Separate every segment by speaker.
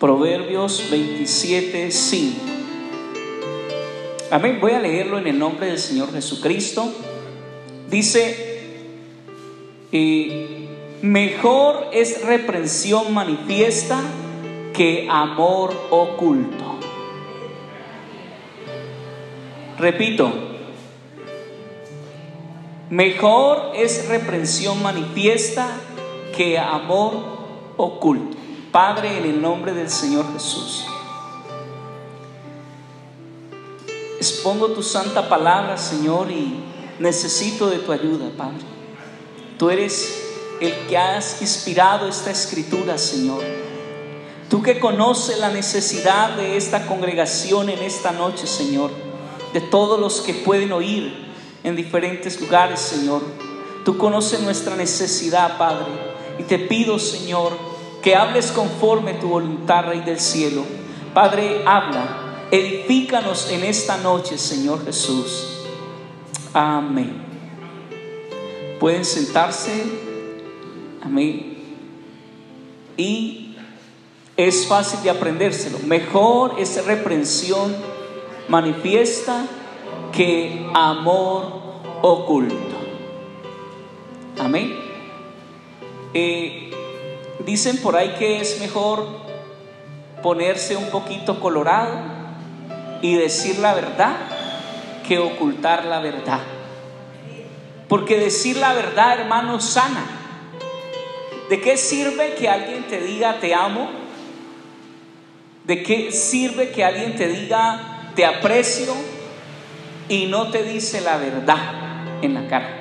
Speaker 1: Proverbios 27, 5. Amén. Voy a leerlo en el nombre del Señor Jesucristo. Dice, mejor es reprensión manifiesta que amor oculto. Repito, mejor es reprensión manifiesta que amor oculto. Padre, en el nombre del Señor Jesús. Expongo tu santa palabra, Señor, y necesito de tu ayuda, Padre. Tú eres el que has inspirado esta escritura, Señor. Tú que conoces la necesidad de esta congregación en esta noche, Señor, de todos los que pueden oír en diferentes lugares, Señor. Tú conoces nuestra necesidad, Padre, y te pido, Señor, que hables conforme tu voluntad, Rey del cielo. Padre, habla, edifícanos en esta noche, Señor Jesús. Amén. Pueden sentarse. Amén. Y es fácil de aprendérselo. Mejor es reprensión manifiesta que amor oculto. Amén. Eh, dicen por ahí que es mejor ponerse un poquito colorado y decir la verdad que ocultar la verdad. Porque decir la verdad, hermano, sana. ¿De qué sirve que alguien te diga te amo? ¿De qué sirve que alguien te diga te aprecio y no te dice la verdad en la cara?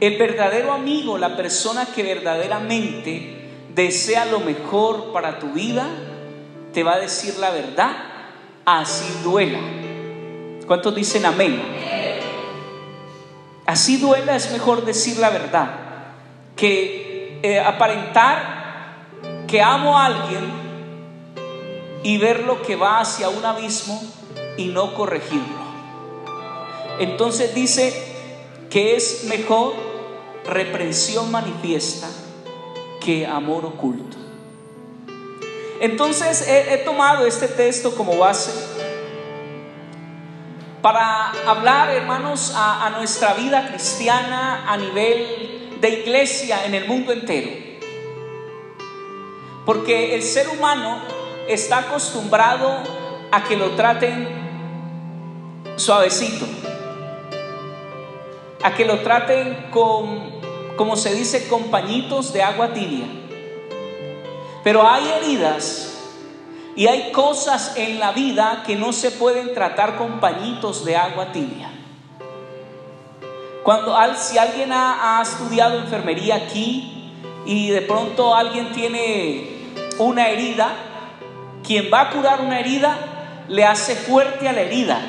Speaker 1: El verdadero amigo, la persona que verdaderamente desea lo mejor para tu vida, te va a decir la verdad, así duela. ¿Cuántos dicen amén? Así duela es mejor decir la verdad que eh, aparentar que amo a alguien y ver lo que va hacia un abismo y no corregirlo. Entonces dice que es mejor reprensión manifiesta que amor oculto. Entonces he, tomado este texto como base para hablar, hermanos, a, nuestra vida cristiana a nivel de iglesia en el mundo entero. Porque el ser humano está acostumbrado a que lo traten suavecito, a que lo traten con, como se dice, con pañitos de agua tibia. Pero hay heridas y hay cosas en la vida que no se pueden tratar con pañitos de agua tibia. Cuando si alguien ha, ha estudiado enfermería aquí y de pronto alguien tiene una herida, quien va a curar una herida le hace fuerte a la herida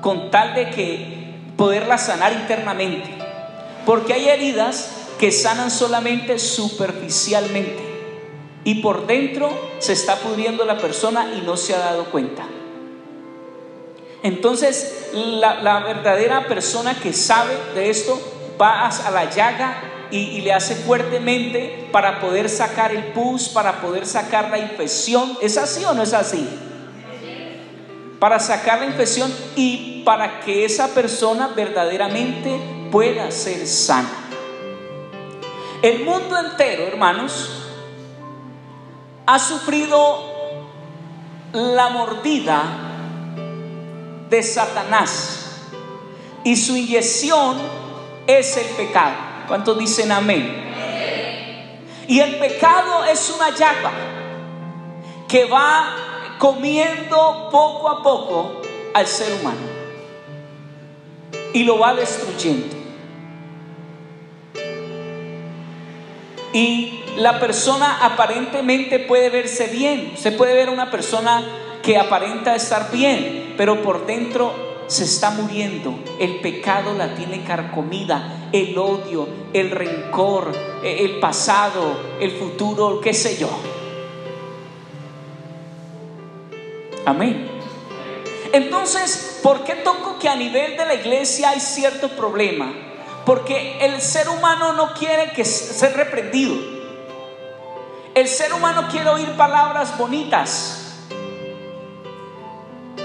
Speaker 1: con tal de que poderla sanar internamente. Porque hay heridas que sanan solamente superficialmente y por dentro se está pudriendo la persona y no se ha dado cuenta. Entonces, la, la verdadera persona que sabe de esto va a la llaga y, y, le hace fuertemente para poder sacar el pus, para poder sacar la infección. ¿Es así o no es así? Para sacar la infección y para que esa persona verdaderamente pueda ser sana. El mundo entero, hermanos, ha sufrido la mordida de Satanás y su inyección es el pecado. ¿Cuántos dicen amén? Y el pecado es una llaga que va comiendo poco a poco al ser humano y lo va destruyendo. Y la persona aparentemente puede verse bien. Se puede ver una persona que aparenta estar bien, pero por dentro se está muriendo. El pecado la tiene carcomida, el odio, el rencor, el pasado, el futuro, qué sé yo. Amén. Entonces, ¿por qué toco que a nivel de la iglesia hay cierto problema? Porque el ser humano no quiere que ser reprendido. el ser humano quiere oír palabras bonitas,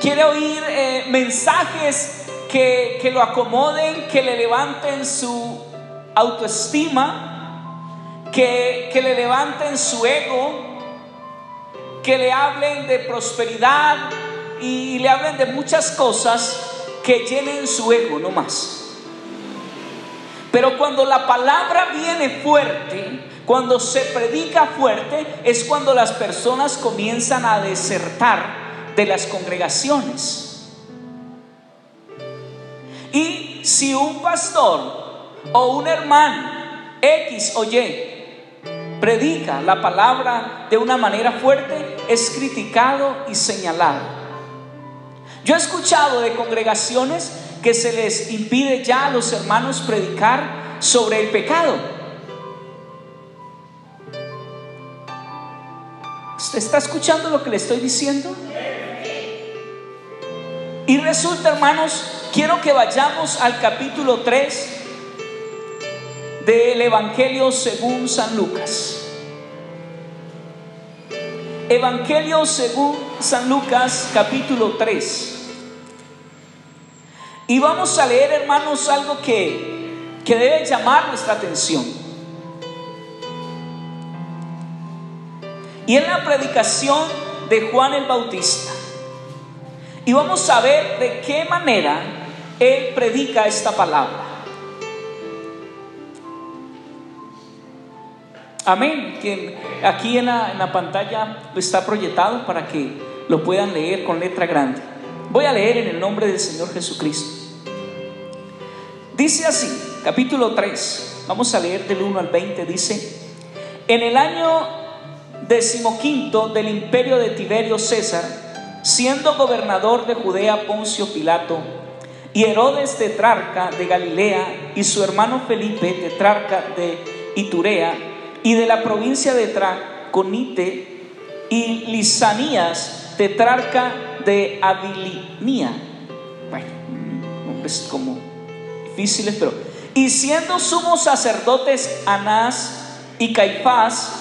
Speaker 1: quiere oír eh, mensajes que, que lo acomoden, que le levanten su autoestima, que, que le levanten su ego, que le hablen de prosperidad y le hablen de muchas cosas que llenen su ego, no más. Pero cuando la palabra viene fuerte, cuando se predica fuerte, es cuando las personas comienzan a desertar de las congregaciones. Y si un pastor o un hermano X o Y predica la palabra de una manera fuerte, es criticado y señalado. Yo he escuchado de congregaciones que se les impide ya a los hermanos predicar sobre el pecado. ¿Usted está escuchando lo que le estoy diciendo? Y resulta, hermanos, quiero que vayamos al capítulo 3 del Evangelio según San Lucas. Evangelio según San Lucas capítulo 3. Y vamos a leer, hermanos, algo que, que debe llamar nuestra atención. Y es la predicación de Juan el Bautista. Y vamos a ver de qué manera él predica esta palabra. Amén. Que aquí en la, en la pantalla está proyectado para que lo puedan leer con letra grande. Voy a leer en el nombre del Señor Jesucristo. Dice así, capítulo 3, vamos a leer del 1 al 20, dice, en el año decimoquinto del imperio de Tiberio César, siendo gobernador de Judea Poncio Pilato, y Herodes tetrarca de Galilea, y su hermano Felipe tetrarca de Iturea, y de la provincia de Traconite, y Lisanías tetrarca de Abilinía. Bueno, nombres como difíciles, pero. Y siendo sumos sacerdotes Anás y Caifás,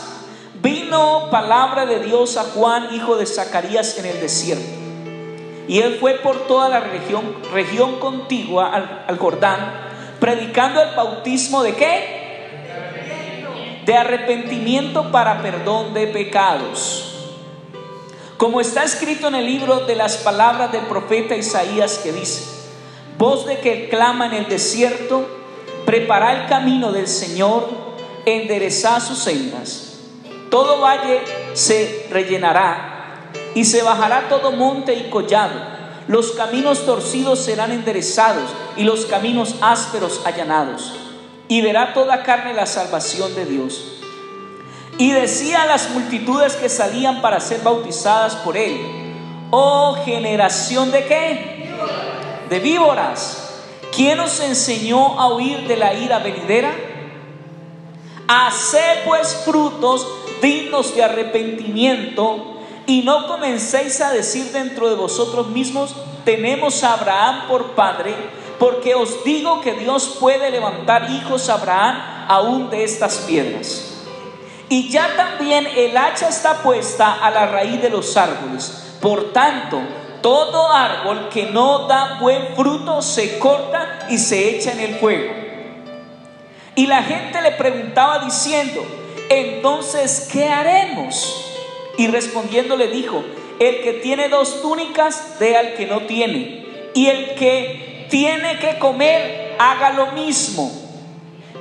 Speaker 1: vino palabra de Dios a Juan, hijo de Zacarías, en el desierto. Y él fue por toda la región, región contigua al, al Jordán, predicando el bautismo de qué? De arrepentimiento para perdón de pecados como está escrito en el libro de las palabras del profeta Isaías que dice, voz de que clama en el desierto, prepara el camino del Señor, enderezad sus sendas. Todo valle se rellenará y se bajará todo monte y collado. Los caminos torcidos serán enderezados y los caminos ásperos allanados. Y verá toda carne la salvación de Dios. Y decía a las multitudes que salían para ser bautizadas por él, oh generación de qué? De víboras. ¿Quién os enseñó a huir de la ira venidera? Haced pues frutos dignos de arrepentimiento y no comencéis a decir dentro de vosotros mismos, tenemos a Abraham por padre, porque os digo que Dios puede levantar hijos a Abraham aún de estas piedras. Y ya también el hacha está puesta a la raíz de los árboles. Por tanto, todo árbol que no da buen fruto se corta y se echa en el fuego. Y la gente le preguntaba diciendo, entonces, ¿qué haremos? Y respondiendo le dijo, el que tiene dos túnicas, dé al que no tiene. Y el que tiene que comer, haga lo mismo.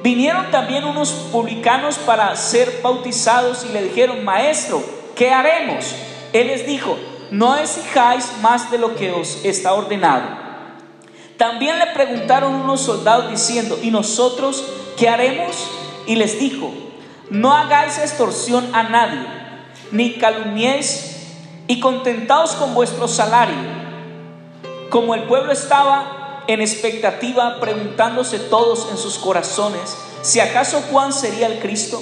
Speaker 1: Vinieron también unos publicanos para ser bautizados y le dijeron, maestro, ¿qué haremos? Él les dijo, no exijáis más de lo que os está ordenado. También le preguntaron unos soldados diciendo, ¿y nosotros qué haremos? Y les dijo, no hagáis extorsión a nadie, ni calumniéis, y contentaos con vuestro salario. Como el pueblo estaba en expectativa, preguntándose todos en sus corazones si acaso Juan sería el Cristo.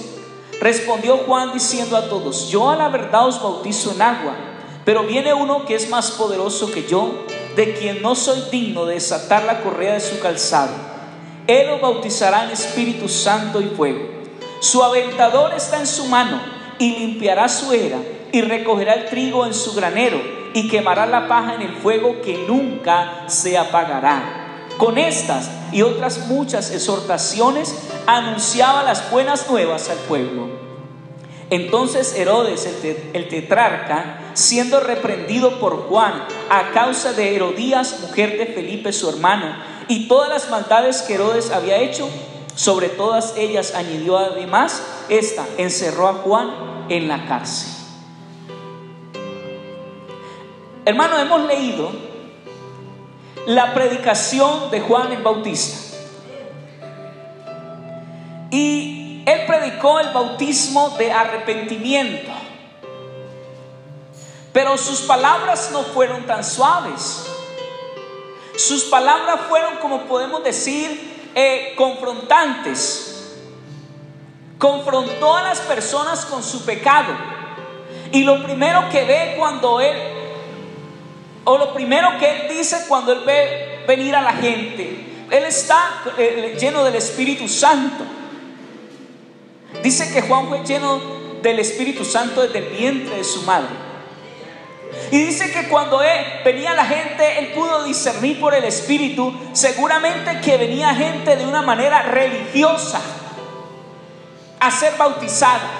Speaker 1: Respondió Juan diciendo a todos, yo a la verdad os bautizo en agua, pero viene uno que es más poderoso que yo, de quien no soy digno de desatar la correa de su calzado. Él os bautizará en Espíritu Santo y fuego. Su aventador está en su mano y limpiará su era y recogerá el trigo en su granero y quemará la paja en el fuego que nunca se apagará. Con estas y otras muchas exhortaciones anunciaba las buenas nuevas al pueblo. Entonces Herodes, el, tetrarca, siendo reprendido por Juan a causa de Herodías, mujer de Felipe su hermano, y todas las maldades que Herodes había hecho, sobre todas ellas añadió además esta, encerró a Juan en la cárcel. Hermano, hemos leído la predicación de Juan el Bautista. Y él predicó el bautismo de arrepentimiento. Pero sus palabras no fueron tan suaves. Sus palabras fueron, como podemos decir, eh, confrontantes. Confrontó a las personas con su pecado. Y lo primero que ve cuando él, o lo primero que él dice cuando él ve venir a la gente, él está eh, lleno del Espíritu Santo. Dice que Juan fue lleno del Espíritu Santo desde el vientre de su madre. Y dice que cuando él, venía la gente, él pudo discernir por el Espíritu, seguramente que venía gente de una manera religiosa a ser bautizada.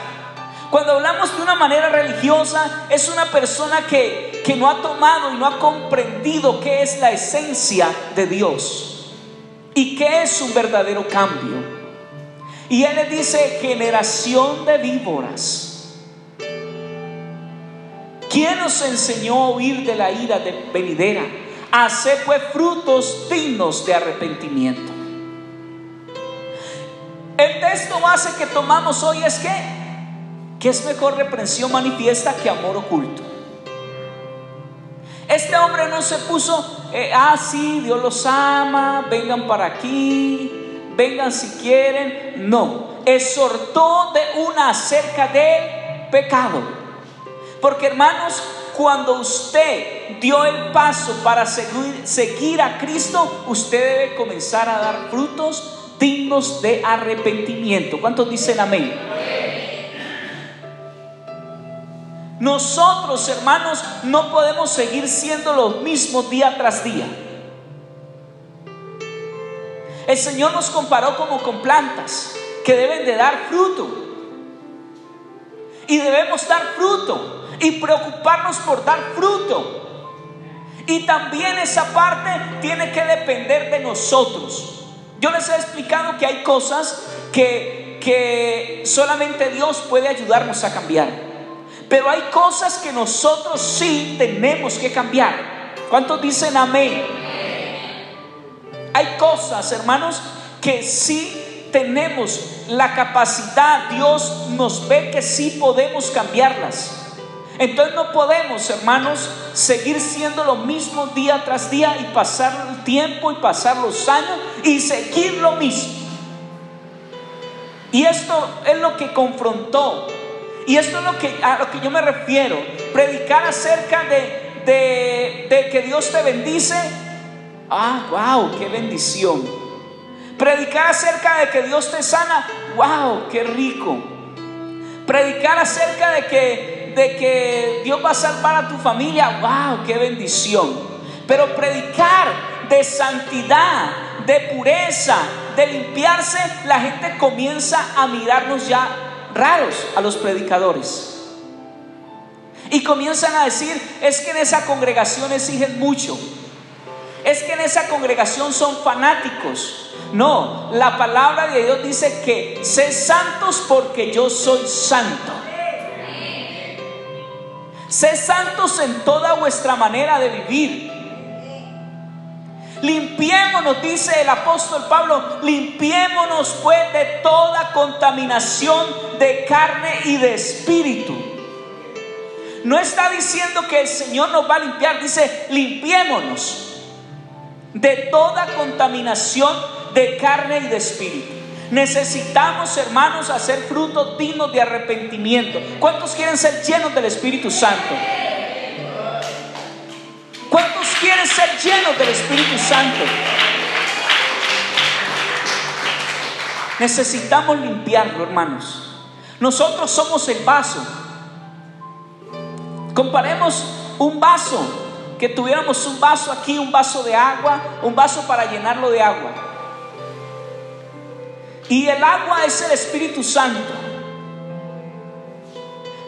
Speaker 1: Cuando hablamos de una manera religiosa, es una persona que, que no ha tomado y no ha comprendido qué es la esencia de Dios y qué es un verdadero cambio. Y él le dice, generación de víboras. ¿Quién nos enseñó a huir de la ira de venidera? Hacer pues frutos dignos de arrepentimiento. El texto base que tomamos hoy es que, que es mejor reprensión manifiesta que amor oculto. Este hombre no se puso, eh, ah, sí, Dios los ama, vengan para aquí, vengan si quieren. No, exhortó de una acerca del pecado. Porque hermanos, cuando usted dio el paso para seguir, seguir a Cristo, usted debe comenzar a dar frutos dignos de arrepentimiento. ¿Cuántos dicen amén? Nosotros, hermanos, no podemos seguir siendo los mismos día tras día. El Señor nos comparó como con plantas que deben de dar fruto. Y debemos dar fruto y preocuparnos por dar fruto. Y también esa parte tiene que depender de nosotros. Yo les he explicado que hay cosas que, que solamente Dios puede ayudarnos a cambiar. Pero hay cosas que nosotros sí tenemos que cambiar. ¿Cuántos dicen amén? Hay cosas, hermanos, que sí tenemos la capacidad, Dios nos ve que sí podemos cambiarlas. Entonces no podemos, hermanos, seguir siendo lo mismo día tras día y pasar el tiempo y pasar los años y seguir lo mismo. Y esto es lo que confrontó. Y esto es lo que, a lo que yo me refiero. Predicar acerca de, de, que Dios te bendice Ah, wow, qué bendición. Predicar acerca de que Dios te sana, wow, qué rico. Predicar acerca de que, de que Dios va a salvar a tu familia, wow, qué bendición. Pero predicar de santidad, de pureza, de limpiarse, la gente comienza a mirarnos ya raros a los predicadores. Y comienzan a decir, es que en esa congregación exigen mucho es que en esa congregación son fanáticos. No, la palabra de Dios dice que sé santos porque yo soy santo. Sé santos en toda vuestra manera de vivir. Limpiémonos, dice el apóstol Pablo, limpiémonos pues de toda contaminación de carne y de espíritu. No está diciendo que el Señor nos va a limpiar, dice limpiémonos de toda contaminación de carne y de espíritu. Necesitamos, hermanos, hacer frutos dignos de arrepentimiento. ¿Cuántos quieren ser llenos del Espíritu Santo? ¿Cuántos quieren ser llenos del Espíritu Santo? Necesitamos limpiarlo, hermanos. Nosotros somos el vaso. Comparemos un vaso, que tuviéramos un vaso aquí, un vaso de agua, un vaso para llenarlo de agua. Y el agua es el Espíritu Santo.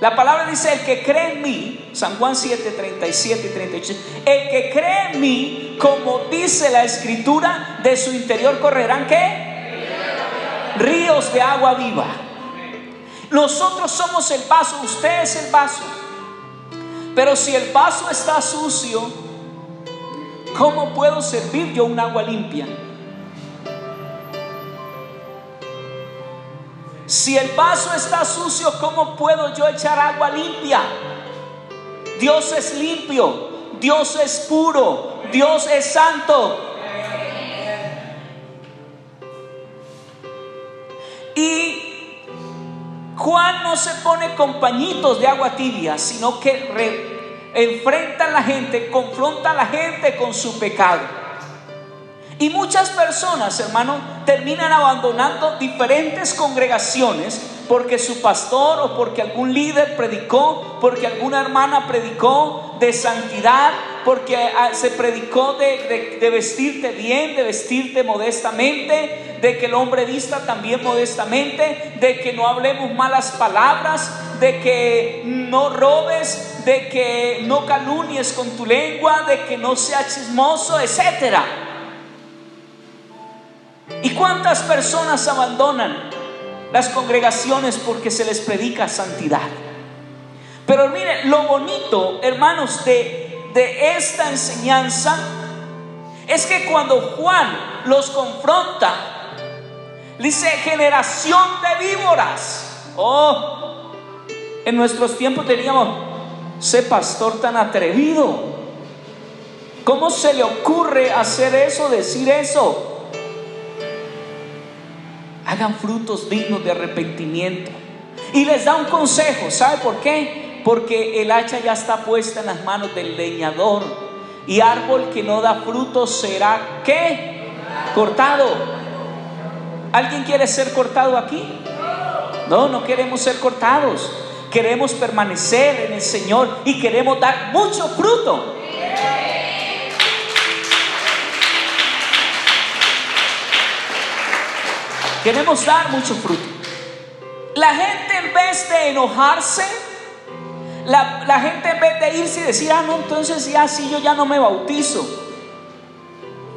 Speaker 1: La palabra dice, el que cree en mí, San Juan 7, 37 y 38, el que cree en mí, como dice la escritura, de su interior correrán qué? Ríos de agua viva. Nosotros somos el vaso, usted es el vaso. Pero si el vaso está sucio, ¿cómo puedo servir yo un agua limpia? Si el vaso está sucio, ¿cómo puedo yo echar agua limpia? Dios es limpio, Dios es puro, Dios es santo. Y Juan no se pone con pañitos de agua tibia, sino que enfrenta a la gente, confronta a la gente con su pecado. Y muchas personas, hermano, terminan abandonando diferentes congregaciones porque su pastor o porque algún líder predicó, porque alguna hermana predicó de santidad, porque ah, se predicó de, vestirte bien, de vestirte modestamente, de que el hombre vista también modestamente, de que no hablemos malas palabras, de que no robes, de que no calumnies con tu lengua, de que no seas chismoso, etcétera. ¿Y cuántas personas abandonan las congregaciones porque se les predica santidad? Pero mire, lo bonito, hermanos, de, de esta enseñanza es que cuando Juan los confronta, dice generación de víboras. Oh, en nuestros tiempos teníamos, ese pastor tan atrevido. ¿Cómo se le ocurre hacer eso, decir eso? Hagan frutos dignos de arrepentimiento. Y les da un consejo, ¿sabe por qué? Porque el hacha ya está puesta en las manos del leñador. Y árbol que no da frutos será ¿qué? Cortado. ¿Alguien quiere ser cortado aquí? No, no queremos ser cortados. Queremos permanecer en el Señor y queremos dar mucho fruto. Queremos dar mucho fruto. La gente en vez de enojarse, la, gente en vez de irse y decir, ah, no, entonces ya sí, yo ya no me bautizo.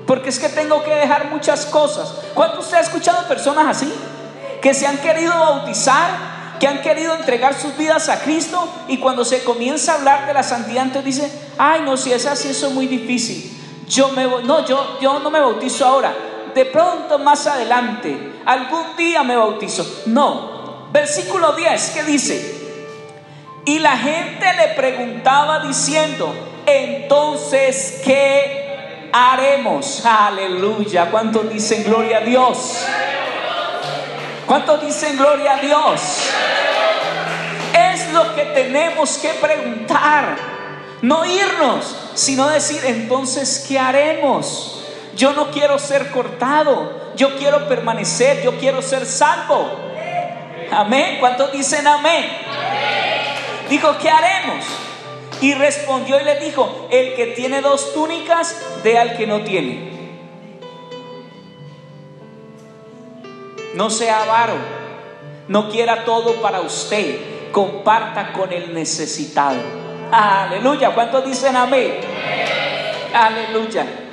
Speaker 1: Porque es que tengo que dejar muchas cosas. ¿Cuánto usted ha escuchado personas así? Que se han querido bautizar, que han querido entregar sus vidas a Cristo y cuando se comienza a hablar de la santidad, entonces dice, ay, no, si es así, eso es muy difícil. Yo me, no, yo, yo no me bautizo ahora de pronto más adelante, algún día me bautizo. No. Versículo 10, ¿qué dice? Y la gente le preguntaba diciendo, entonces, ¿qué haremos? Aleluya. ¿Cuántos dicen gloria a Dios? ¿Cuántos dicen gloria a Dios? Es lo que tenemos que preguntar. No irnos, sino decir, entonces, ¿qué haremos? Yo no quiero ser cortado, yo quiero permanecer, yo quiero ser salvo. Amén. ¿Cuántos dicen amén? Dijo, ¿qué haremos? Y respondió y le dijo, el que tiene dos túnicas, dé al que no tiene. No sea avaro, no quiera todo para usted, comparta con el necesitado. Aleluya, ¿cuántos dicen amén? Aleluya.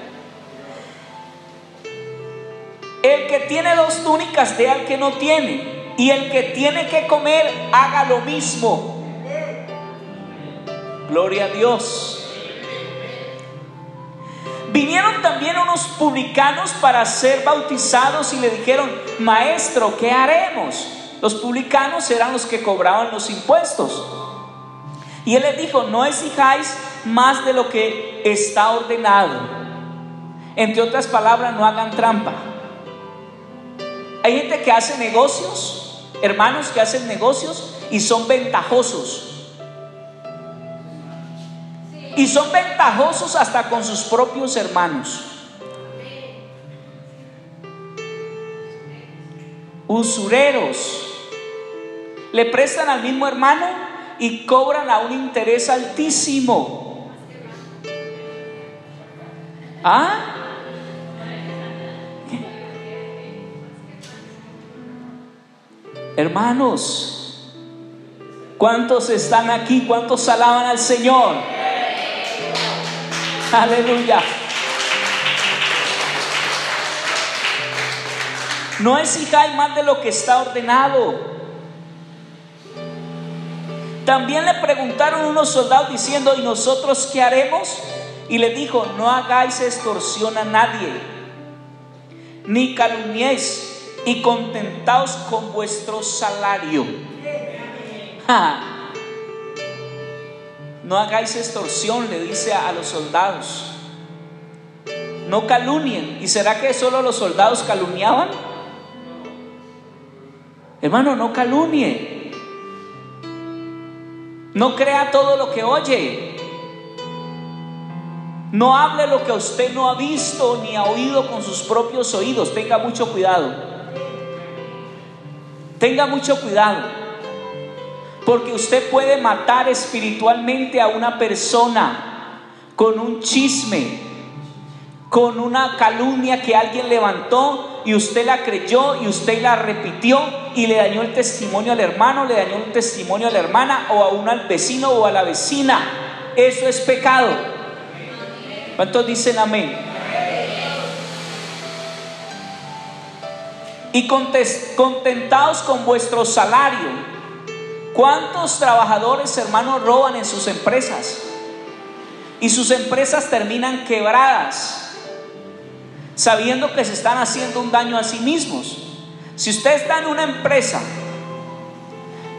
Speaker 1: El que tiene dos túnicas dé al que no tiene. Y el que tiene que comer, haga lo mismo. Gloria a Dios. Vinieron también unos publicanos para ser bautizados y le dijeron, maestro, ¿qué haremos? Los publicanos eran los que cobraban los impuestos. Y él les dijo, no exijáis más de lo que está ordenado. Entre otras palabras, no hagan trampa. Hay gente que hace negocios, hermanos que hacen negocios y son ventajosos. Y son ventajosos hasta con sus propios hermanos. Usureros. Le prestan al mismo hermano y cobran a un interés altísimo. ¿Ah? Hermanos, ¿cuántos están aquí? ¿Cuántos alaban al Señor? Aleluya. No exijáis más de lo que está ordenado. También le preguntaron unos soldados diciendo, ¿y nosotros qué haremos? Y le dijo, no hagáis extorsión a nadie, ni calumniéis y contentaos con vuestro salario. No hagáis extorsión, le dice a, los soldados. No calumnien. ¿Y será que solo los soldados calumniaban? Hermano, no calumnie. No crea todo lo que oye. No hable lo que usted no ha visto ni ha oído con sus propios oídos. Tenga mucho cuidado. Tenga mucho cuidado, porque usted puede matar espiritualmente a una persona con un chisme, con una calumnia que alguien levantó y usted la creyó y usted la repitió y le dañó el testimonio al hermano, le dañó el testimonio a la hermana o a uno al vecino o a la vecina. Eso es pecado. ¿Cuántos dicen amén? Y contentados con vuestro salario. ¿Cuántos trabajadores, hermanos, roban en sus empresas? Y sus empresas terminan quebradas, sabiendo que se están haciendo un daño a sí mismos. Si usted está en una empresa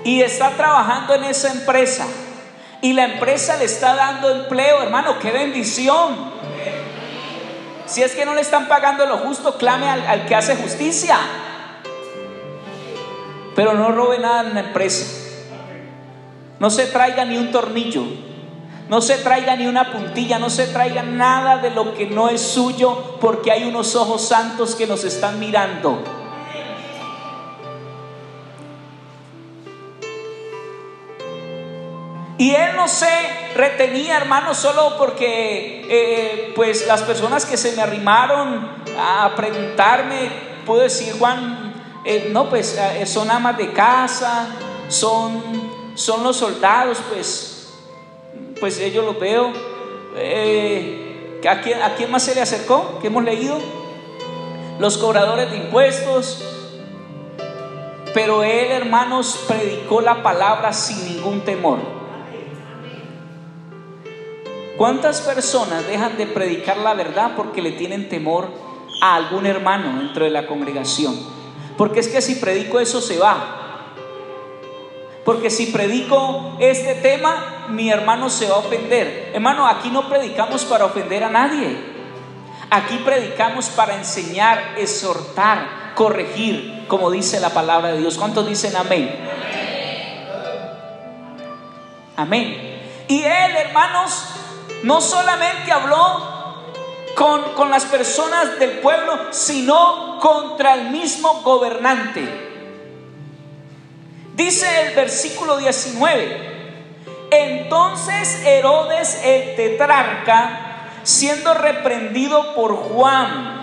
Speaker 1: y está trabajando en esa empresa y la empresa le está dando empleo, hermano, qué bendición. Si es que no le están pagando lo justo, clame al, que hace justicia. Pero no robe nada en la empresa. No se traiga ni un tornillo. No se traiga ni una puntilla. No se traiga nada de lo que no es suyo porque hay unos ojos santos que nos están mirando. Y él no se retenía, hermano, solo porque eh, pues las personas que se me arrimaron a preguntarme, puedo decir, Juan, eh, no, pues eh, son amas de casa, son, son los soldados, pues, pues ellos los veo. ¿a, quién, ¿A quién más se le acercó? ¿Qué hemos leído? Los cobradores de impuestos. Pero él, hermanos, predicó la palabra sin ningún temor. ¿Cuántas personas dejan de predicar la verdad porque le tienen temor a algún hermano dentro de la congregación? Porque es que si predico eso se va. Porque si predico este tema, mi hermano se va a ofender. Hermano, aquí no predicamos para ofender a nadie. Aquí predicamos para enseñar, exhortar, corregir, como dice la palabra de Dios. ¿Cuántos dicen amén? Amén. Y él, hermanos, no solamente habló con, las personas del pueblo, sino contra el mismo gobernante. Dice el versículo 19, entonces Herodes el tetrarca, siendo reprendido por Juan,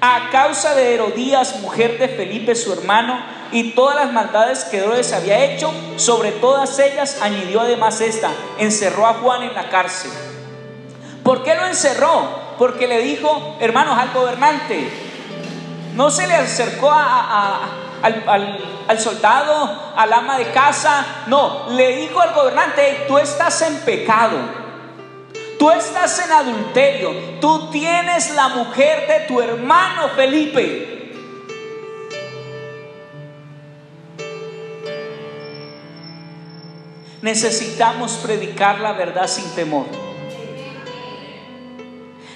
Speaker 1: a causa de Herodías, mujer de Felipe su hermano, y todas las maldades que Herodes había hecho, sobre todas ellas añadió además esta, encerró a Juan en la cárcel. ¿Por qué lo encerró? Porque le dijo, hermanos, al gobernante, no se le acercó al, soldado, al ama de casa, no, le dijo al gobernante, tú estás en pecado, tú estás en adulterio, tú tienes la mujer de tu hermano Felipe. Necesitamos predicar la verdad sin temor.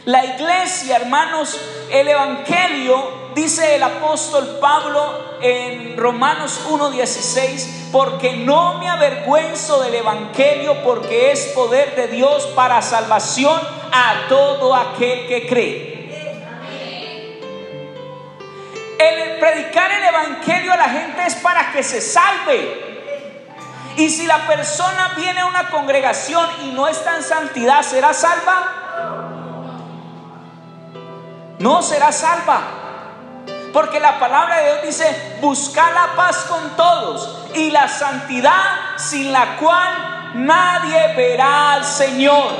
Speaker 1: La iglesia, hermanos, el Evangelio, dice el apóstol Pablo en Romanos 1.16, porque no me avergüenzo del Evangelio, porque es poder de Dios para salvación a todo aquel que cree. El predicar el Evangelio a la gente es para que se salve. Y si la persona viene a una congregación y no está en santidad, ¿será salva? No será salva. Porque la palabra de Dios dice, buscar la paz con todos y la santidad sin la cual nadie verá al Señor.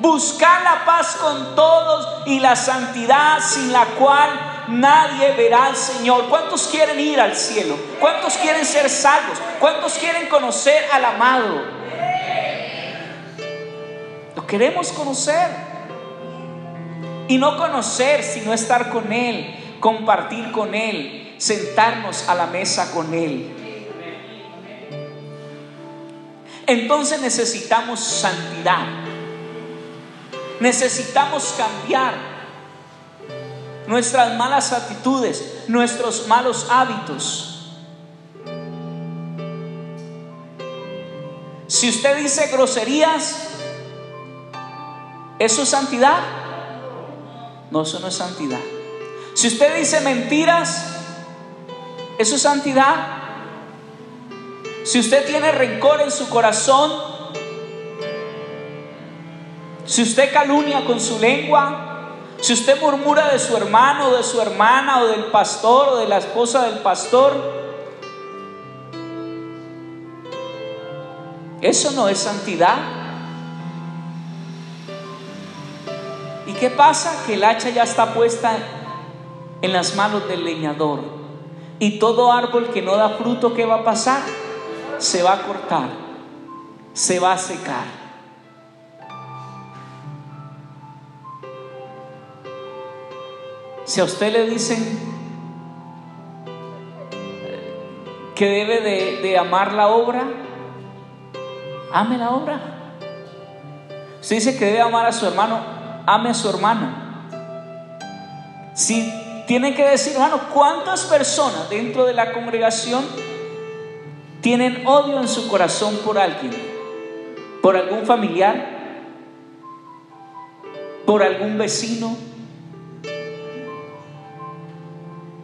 Speaker 1: Buscar la paz con todos y la santidad sin la cual nadie verá al Señor. ¿Cuántos quieren ir al cielo? ¿Cuántos quieren ser salvos? ¿Cuántos quieren conocer al amado? Lo queremos conocer. Y no conocer, sino estar con Él, compartir con Él, sentarnos a la mesa con Él. Entonces necesitamos santidad. Necesitamos cambiar nuestras malas actitudes, nuestros malos hábitos. Si usted dice groserías, ¿eso es santidad? No, eso no es santidad. Si usted dice mentiras, ¿eso es santidad? Si usted tiene rencor en su corazón, si usted calumnia con su lengua, si usted murmura de su hermano, de su hermana, o del pastor, o de la esposa del pastor, eso no es santidad. Qué pasa? Que el hacha ya está puesta en las manos del leñador. Y todo árbol que no da fruto, ¿qué va a pasar? Se va a cortar, se va a secar. Si a usted le dicen que debe de, amar la obra, ame la obra. Si dice que debe amar a su hermano, ame a su hermano. Si tiene que decir, hermano, ¿cuántas personas dentro de la congregación tienen odio en su corazón por alguien? ¿Por algún familiar? ¿Por algún vecino?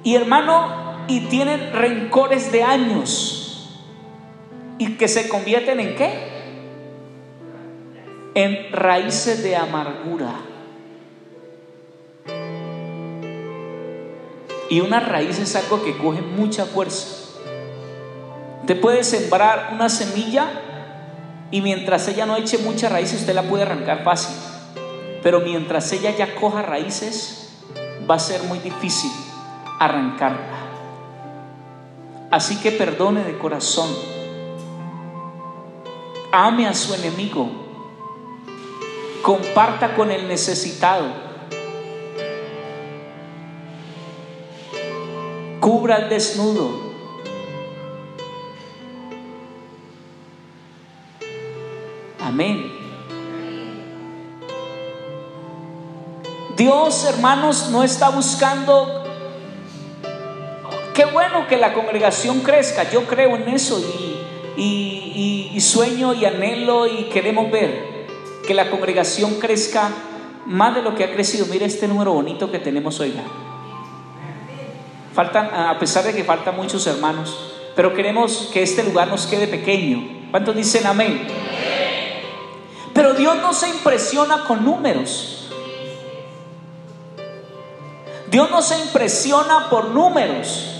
Speaker 1: Y hermano, y tienen rencores de años. ¿Y que se convierten en qué? En raíces de amargura. Y una raíz es algo que coge mucha fuerza. Te puede sembrar una semilla y mientras ella no eche mucha raíz, usted la puede arrancar fácil. Pero mientras ella ya coja raíces, va a ser muy difícil arrancarla. Así que perdone de corazón. Ame a su enemigo. Comparta con el necesitado. Cubra al desnudo. Amén. Dios, hermanos, no está buscando Qué bueno que la congregación crezca, yo creo en eso y, sueño y anhelo y queremos ver que la congregación crezca más de lo que ha crecido. Mire este número bonito que tenemos hoy. Faltan, a pesar de que faltan muchos hermanos, pero queremos que este lugar nos quede pequeño. ¿Cuántos dicen amén? Pero Dios no se impresiona con números. Dios no se impresiona por números.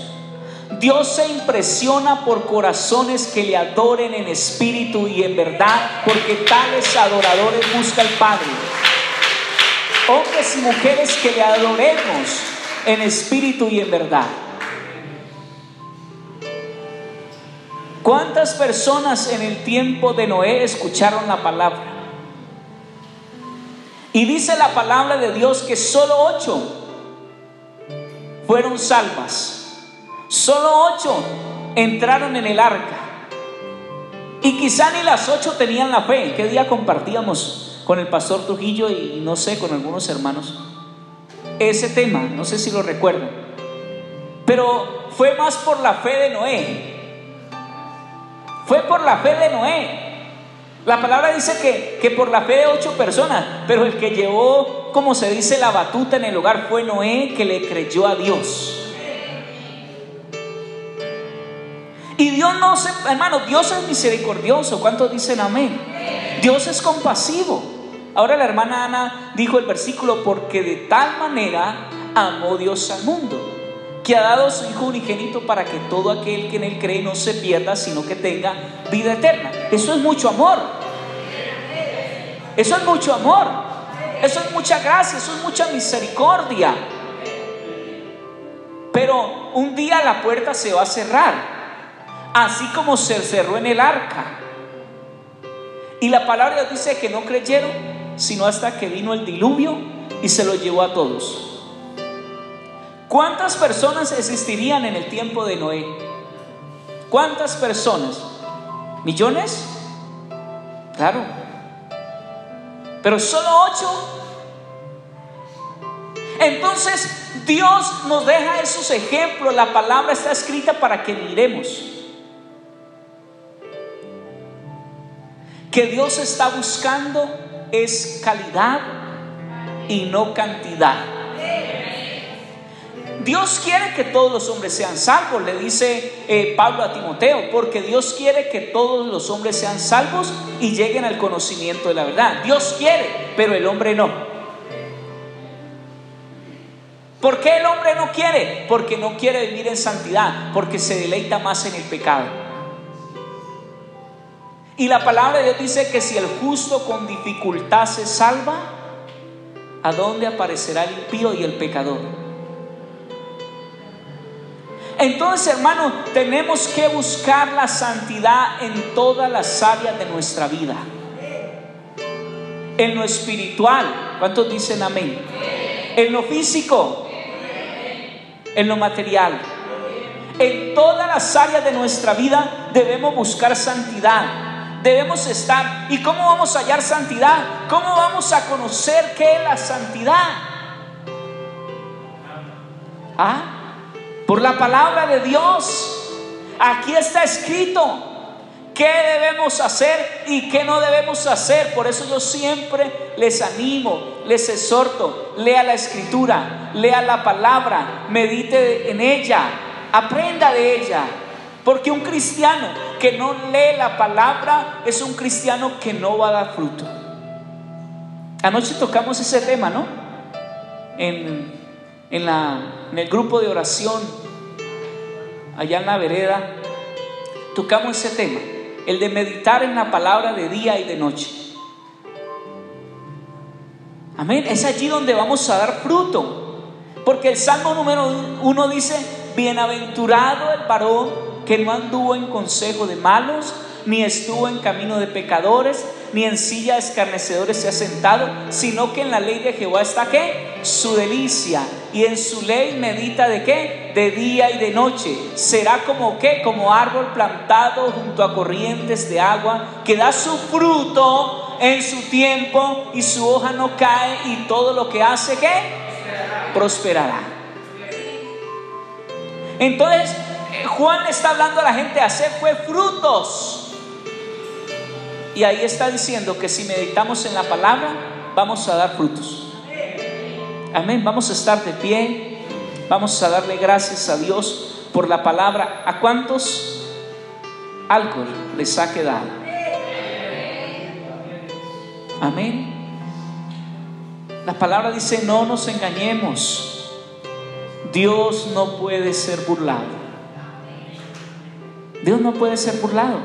Speaker 1: Dios se impresiona por corazones que le adoren en espíritu y en verdad, porque tales adoradores busca el Padre. Hombres y mujeres que le adoremos en espíritu y en verdad. ¿Cuántas personas en el tiempo de Noé escucharon la palabra? Y dice la palabra de Dios que solo ocho fueron salvas. Solo ocho entraron en el arca. Y quizá ni las ocho tenían la fe. ¿Qué día compartíamos con el pastor Trujillo y no sé, con algunos hermanos? Ese tema, no sé si lo recuerdo. Pero fue más por la fe de Noé. Fue por la fe de Noé. La palabra dice que, que por la fe de ocho personas, pero el que llevó, como se dice, la batuta en el hogar fue Noé que le creyó a Dios. Y Dios no se, hermano, Dios es misericordioso. ¿Cuántos dicen amén? Dios es compasivo. Ahora la hermana Ana dijo el versículo, porque de tal manera amó Dios al mundo, que ha dado su Hijo unigénito para que todo aquel que en él cree no se pierda, sino que tenga vida eterna. Eso es mucho amor. Eso es mucho amor. Eso es mucha gracia, eso es mucha misericordia. Pero un día la puerta se va a cerrar, así como se cerró en el arca. Y la palabra dice que no creyeron, sino hasta que vino el diluvio y se lo llevó a todos. ¿Cuántas personas existirían en el tiempo de Noé? ¿Cuántas personas? ¿Millones? Claro. Pero solo ocho. Entonces Dios nos deja esos ejemplos. La palabra está escrita para que miremos. Que Dios está buscando es calidad y no cantidad. Dios quiere que todos los hombres sean salvos, le dice eh, Pablo a Timoteo, porque Dios quiere que todos los hombres sean salvos y lleguen al conocimiento de la verdad. Dios quiere, pero el hombre no. ¿Por qué el hombre no quiere? Porque no quiere vivir en santidad, porque se deleita más en el pecado. Y la palabra de Dios dice que si el justo con dificultad se salva, ¿a dónde aparecerá el impío y el pecador? Entonces, hermanos, tenemos que buscar la santidad en todas las áreas de nuestra vida. En lo espiritual, ¿cuántos dicen amén? En lo físico, en lo material. En todas las áreas de nuestra vida debemos buscar santidad debemos estar. ¿Y cómo vamos a hallar santidad? ¿Cómo vamos a conocer qué es la santidad? ¿Ah? Por la palabra de Dios. Aquí está escrito qué debemos hacer y qué no debemos hacer. Por eso yo siempre les animo, les exhorto, lea la escritura, lea la palabra, medite en ella, aprenda de ella. Porque un cristiano que no lee la palabra es un cristiano que no va a dar fruto. Anoche tocamos ese tema, ¿no? En, en, la, en el grupo de oración, allá en la vereda, tocamos ese tema, el de meditar en la palabra de día y de noche. Amén, es allí donde vamos a dar fruto. Porque el Salmo número uno dice, bienaventurado el varón que no anduvo en consejo de malos, ni estuvo en camino de pecadores, ni en silla de escarnecedores se ha sentado, sino que en la ley de Jehová está qué? Su delicia. Y en su ley medita de qué? De día y de noche. Será como qué? Como árbol plantado junto a corrientes de agua, que da su fruto en su tiempo y su hoja no cae y todo lo que hace qué? Prosperará. Entonces, Juan está hablando a la gente, hacer frutos. Y ahí está diciendo que si meditamos en la palabra, vamos a dar frutos. Amén, vamos a estar de pie, vamos a darle gracias a Dios por la palabra. ¿A cuántos algo les ha quedado? Amén. La palabra dice, no nos engañemos. Dios no puede ser burlado. Dios no puede ser burlado.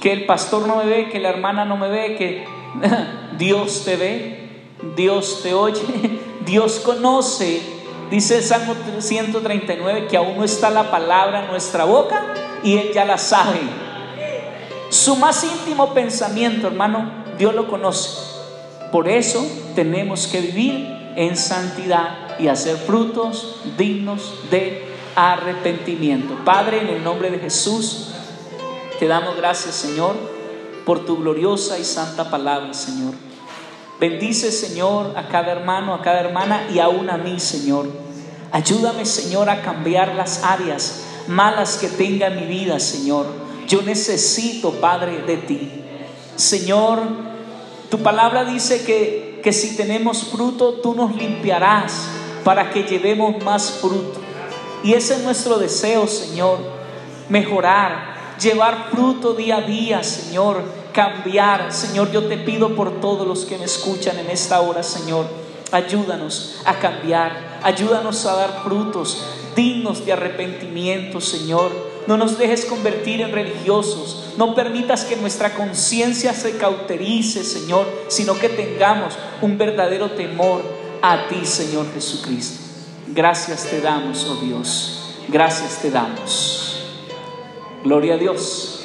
Speaker 1: Que el pastor no me ve, que la hermana no me ve, que Dios te ve, Dios te oye, Dios conoce. Dice el Salmo 139 que aún no está la palabra en nuestra boca y Él ya la sabe. Su más íntimo pensamiento, hermano, Dios lo conoce. Por eso tenemos que vivir en santidad y hacer frutos dignos de arrepentimiento. Padre, en el nombre de Jesús, te damos gracias, Señor, por tu gloriosa y santa palabra, Señor. Bendice, Señor, a cada hermano, a cada hermana y aún a mí, Señor. Ayúdame, Señor, a cambiar las áreas malas que tenga en mi vida, Señor. Yo necesito, Padre, de ti. Señor, tu palabra dice que, que si tenemos fruto, tú nos limpiarás para que llevemos más fruto. Y ese es nuestro deseo, Señor, mejorar, llevar fruto día a día, Señor, cambiar. Señor, yo te pido por todos los que me escuchan en esta hora, Señor, ayúdanos a cambiar, ayúdanos a dar frutos dignos de arrepentimiento, Señor. No nos dejes convertir en religiosos. No permitas que nuestra conciencia se cauterice, Señor, sino que tengamos un verdadero temor a ti, Señor Jesucristo. Gracias te damos, oh Dios. Gracias te damos. Gloria a Dios.